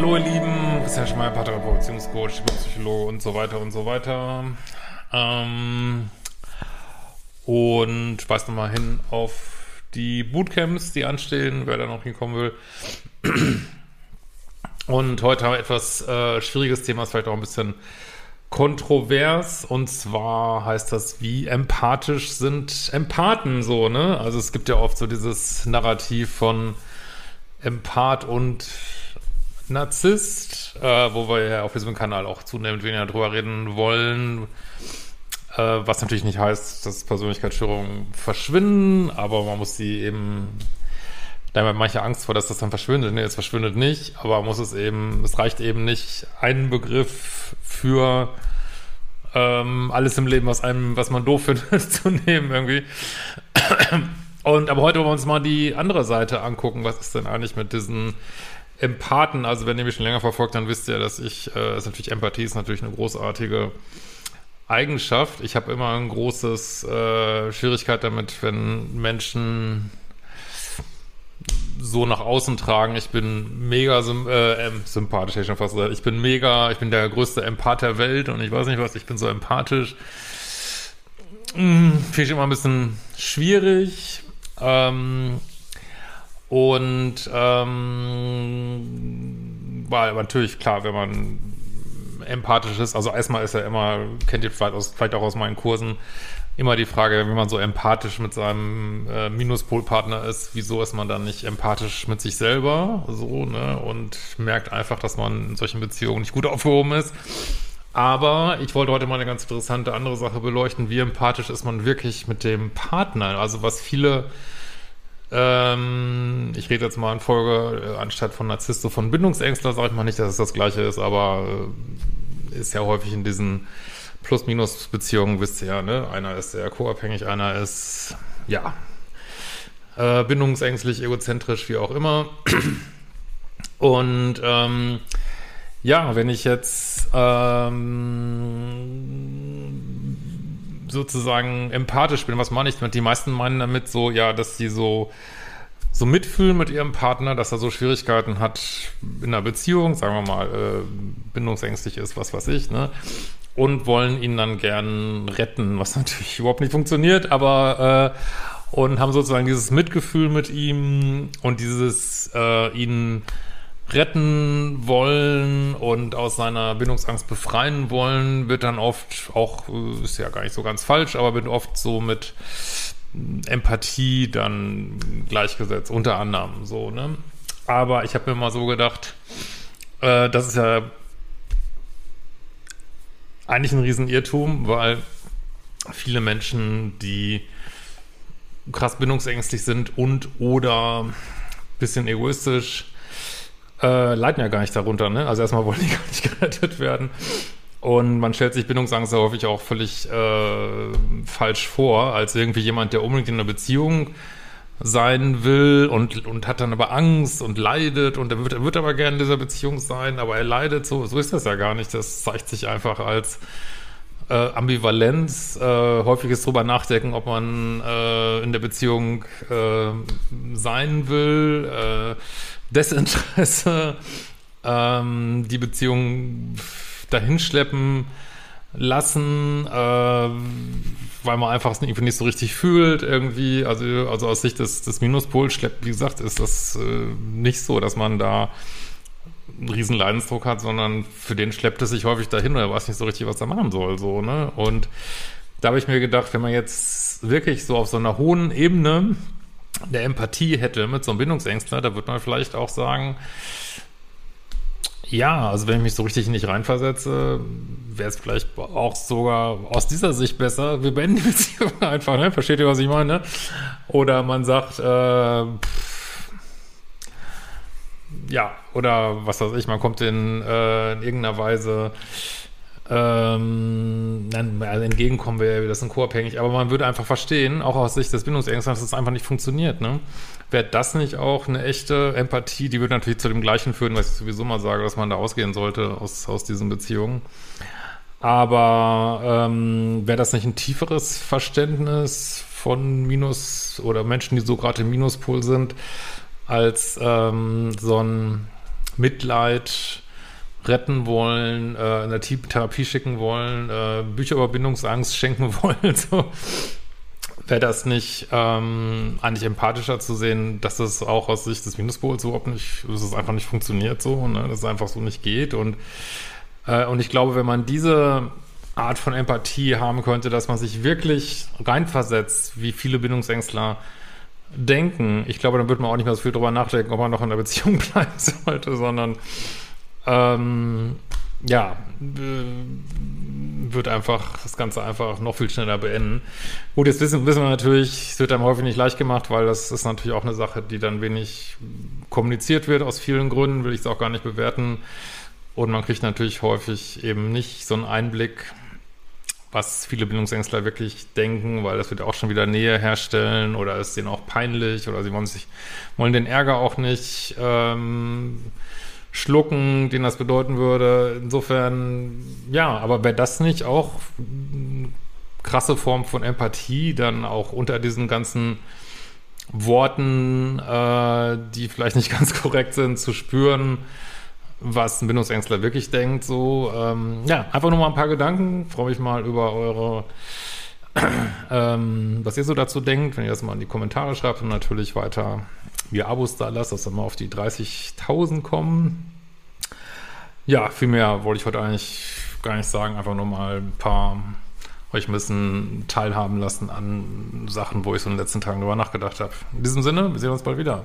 Hallo ihr Lieben, Christian Schmeier, Paartherapeut, Beziehungscoach, Psychologe und so weiter und so weiter. Ähm, und weist nochmal hin auf die Bootcamps, die anstehen, wer da noch hinkommen will. Und heute haben wir etwas äh, schwieriges Thema, ist vielleicht auch ein bisschen kontrovers. Und zwar heißt das, wie empathisch sind Empathen so, ne? Also es gibt ja oft so dieses Narrativ von Empath und Narzisst, äh, wo wir ja auf diesem Kanal auch zunehmend weniger drüber reden wollen. Äh, was natürlich nicht heißt, dass Persönlichkeitsstörungen verschwinden, aber man muss sie eben, da haben manche Angst vor, dass das dann verschwindet. Nee, es verschwindet nicht, aber man muss es eben, es reicht eben nicht, einen Begriff für ähm, alles im Leben, was einem, was man doof findet, zu nehmen irgendwie. Und aber heute wollen wir uns mal die andere Seite angucken. Was ist denn eigentlich mit diesen Empathen, also wenn ihr mich schon länger verfolgt, dann wisst ihr, dass ich, äh, ist natürlich Empathie ist natürlich eine großartige Eigenschaft. Ich habe immer ein großes äh, Schwierigkeit damit, wenn Menschen so nach außen tragen. Ich bin mega äh, sympathisch, hätte ich schon fast gesagt. Ich bin mega, ich bin der größte Empath der Welt und ich weiß nicht was, ich bin so empathisch. Hm, Finde ich immer ein bisschen schwierig. Ähm, und ähm, weil natürlich klar, wenn man empathisch ist, also erstmal ist ja immer, kennt ihr vielleicht, aus, vielleicht auch aus meinen Kursen, immer die Frage, wenn man so empathisch mit seinem äh, Minuspolpartner ist, wieso ist man dann nicht empathisch mit sich selber so, ne? Und merkt einfach, dass man in solchen Beziehungen nicht gut aufgehoben ist. Aber ich wollte heute mal eine ganz interessante andere Sache beleuchten. Wie empathisch ist man wirklich mit dem Partner? Also was viele ähm, ich rede jetzt mal in Folge, äh, anstatt von Narzisst, so von Bindungsängstler, sage ich mal nicht, dass es das Gleiche ist, aber äh, ist ja häufig in diesen Plus-Minus-Beziehungen, wisst ihr ja, ne? Einer ist sehr co-abhängig, einer ist, ja, äh, bindungsängstlich, egozentrisch, wie auch immer. Und ähm, ja, wenn ich jetzt ähm, sozusagen empathisch bin, was meine ich damit? Die meisten meinen damit so, ja, dass sie so, so mitfühlen mit ihrem Partner, dass er so Schwierigkeiten hat in einer Beziehung, sagen wir mal, äh, bindungsängstlich ist, was weiß ich, ne? Und wollen ihn dann gern retten, was natürlich überhaupt nicht funktioniert, aber äh, und haben sozusagen dieses Mitgefühl mit ihm und dieses äh, ihn retten wollen und aus seiner Bindungsangst befreien wollen, wird dann oft auch, äh, ist ja gar nicht so ganz falsch, aber wird oft so mit Empathie dann gleichgesetzt, unter anderem so, ne? Aber ich habe mir mal so gedacht, äh, das ist ja eigentlich ein Riesenirrtum, weil viele Menschen, die krass bindungsängstlich sind und oder bisschen egoistisch, äh, leiden ja gar nicht darunter. Ne? Also erstmal wollen die gar nicht gerettet werden. Und man stellt sich Bindungsangst häufig auch völlig äh, falsch vor, als irgendwie jemand, der unbedingt in einer Beziehung sein will und, und hat dann aber Angst und leidet und er wird, er wird aber gerne in dieser Beziehung sein, aber er leidet so. So ist das ja gar nicht. Das zeigt sich einfach als äh, Ambivalenz, äh, häufiges drüber nachdenken, ob man äh, in der Beziehung äh, sein will, äh, Desinteresse, ähm, die Beziehung dahinschleppen lassen, äh, weil man einfach irgendwie nicht so richtig fühlt irgendwie. Also, also aus Sicht des, des Minuspols schleppt, wie gesagt, ist das nicht so, dass man da einen riesen Leidensdruck hat, sondern für den schleppt es sich häufig dahin oder er weiß nicht so richtig, was er machen soll, so, ne? Und da habe ich mir gedacht, wenn man jetzt wirklich so auf so einer hohen Ebene der Empathie hätte mit so einem Bindungsängstler, da würde man vielleicht auch sagen, ja, also wenn ich mich so richtig nicht reinversetze, wäre es vielleicht auch sogar aus dieser Sicht besser, wir beenden die Beziehung einfach, ne? Versteht ihr, was ich meine? Oder man sagt, äh, pff, ja, oder was weiß ich, man kommt in, äh, in irgendeiner Weise ähm, also entgegenkommen wir, das sind co-abhängig, aber man würde einfach verstehen, auch aus Sicht des Bindungsängstens, dass es einfach nicht funktioniert, ne? Wäre das nicht auch eine echte Empathie, die würde natürlich zu dem Gleichen führen, was ich sowieso mal sage, dass man da ausgehen sollte aus, aus diesen Beziehungen. Aber ähm, wäre das nicht ein tieferes Verständnis von Minus oder Menschen, die so gerade im Minuspol sind, als ähm, so ein Mitleid, retten wollen, äh, in der Therapie schicken wollen, äh, Bücher über Bindungsangst schenken wollen, so wäre das nicht ähm, eigentlich empathischer zu sehen, dass das auch aus Sicht des Minuspols überhaupt nicht, dass es einfach nicht funktioniert so, ne? dass es einfach so nicht geht und äh, und ich glaube, wenn man diese Art von Empathie haben könnte, dass man sich wirklich reinversetzt, wie viele Bindungsängstler denken, ich glaube, dann würde man auch nicht mehr so viel drüber nachdenken, ob man noch in der Beziehung bleiben sollte, sondern ähm, ja, wird einfach das Ganze einfach noch viel schneller beenden. Gut, jetzt wissen, wissen wir natürlich, es wird einem häufig nicht leicht gemacht, weil das ist natürlich auch eine Sache, die dann wenig kommuniziert wird aus vielen Gründen, will ich es auch gar nicht bewerten. Und man kriegt natürlich häufig eben nicht so einen Einblick, was viele Bindungsängstler wirklich denken, weil das wird auch schon wieder Nähe herstellen oder ist denen auch peinlich oder sie wollen sich, wollen den Ärger auch nicht ähm, schlucken, den das bedeuten würde. Insofern, ja, aber wäre das nicht auch krasse Form von Empathie, dann auch unter diesen ganzen Worten, äh, die vielleicht nicht ganz korrekt sind, zu spüren, was ein Bindungsängstler wirklich denkt. So, ähm, ja, einfach nur mal ein paar Gedanken. Freue mich mal über eure, ähm, was ihr so dazu denkt, wenn ihr das mal in die Kommentare schreibt und natürlich weiter mir Abos da lasst, dass wir mal auf die 30.000 kommen. Ja, viel mehr wollte ich heute eigentlich gar nicht sagen, einfach nur mal ein paar euch ein bisschen teilhaben lassen an Sachen, wo ich so in den letzten Tagen drüber nachgedacht habe. In diesem Sinne, wir sehen uns bald wieder.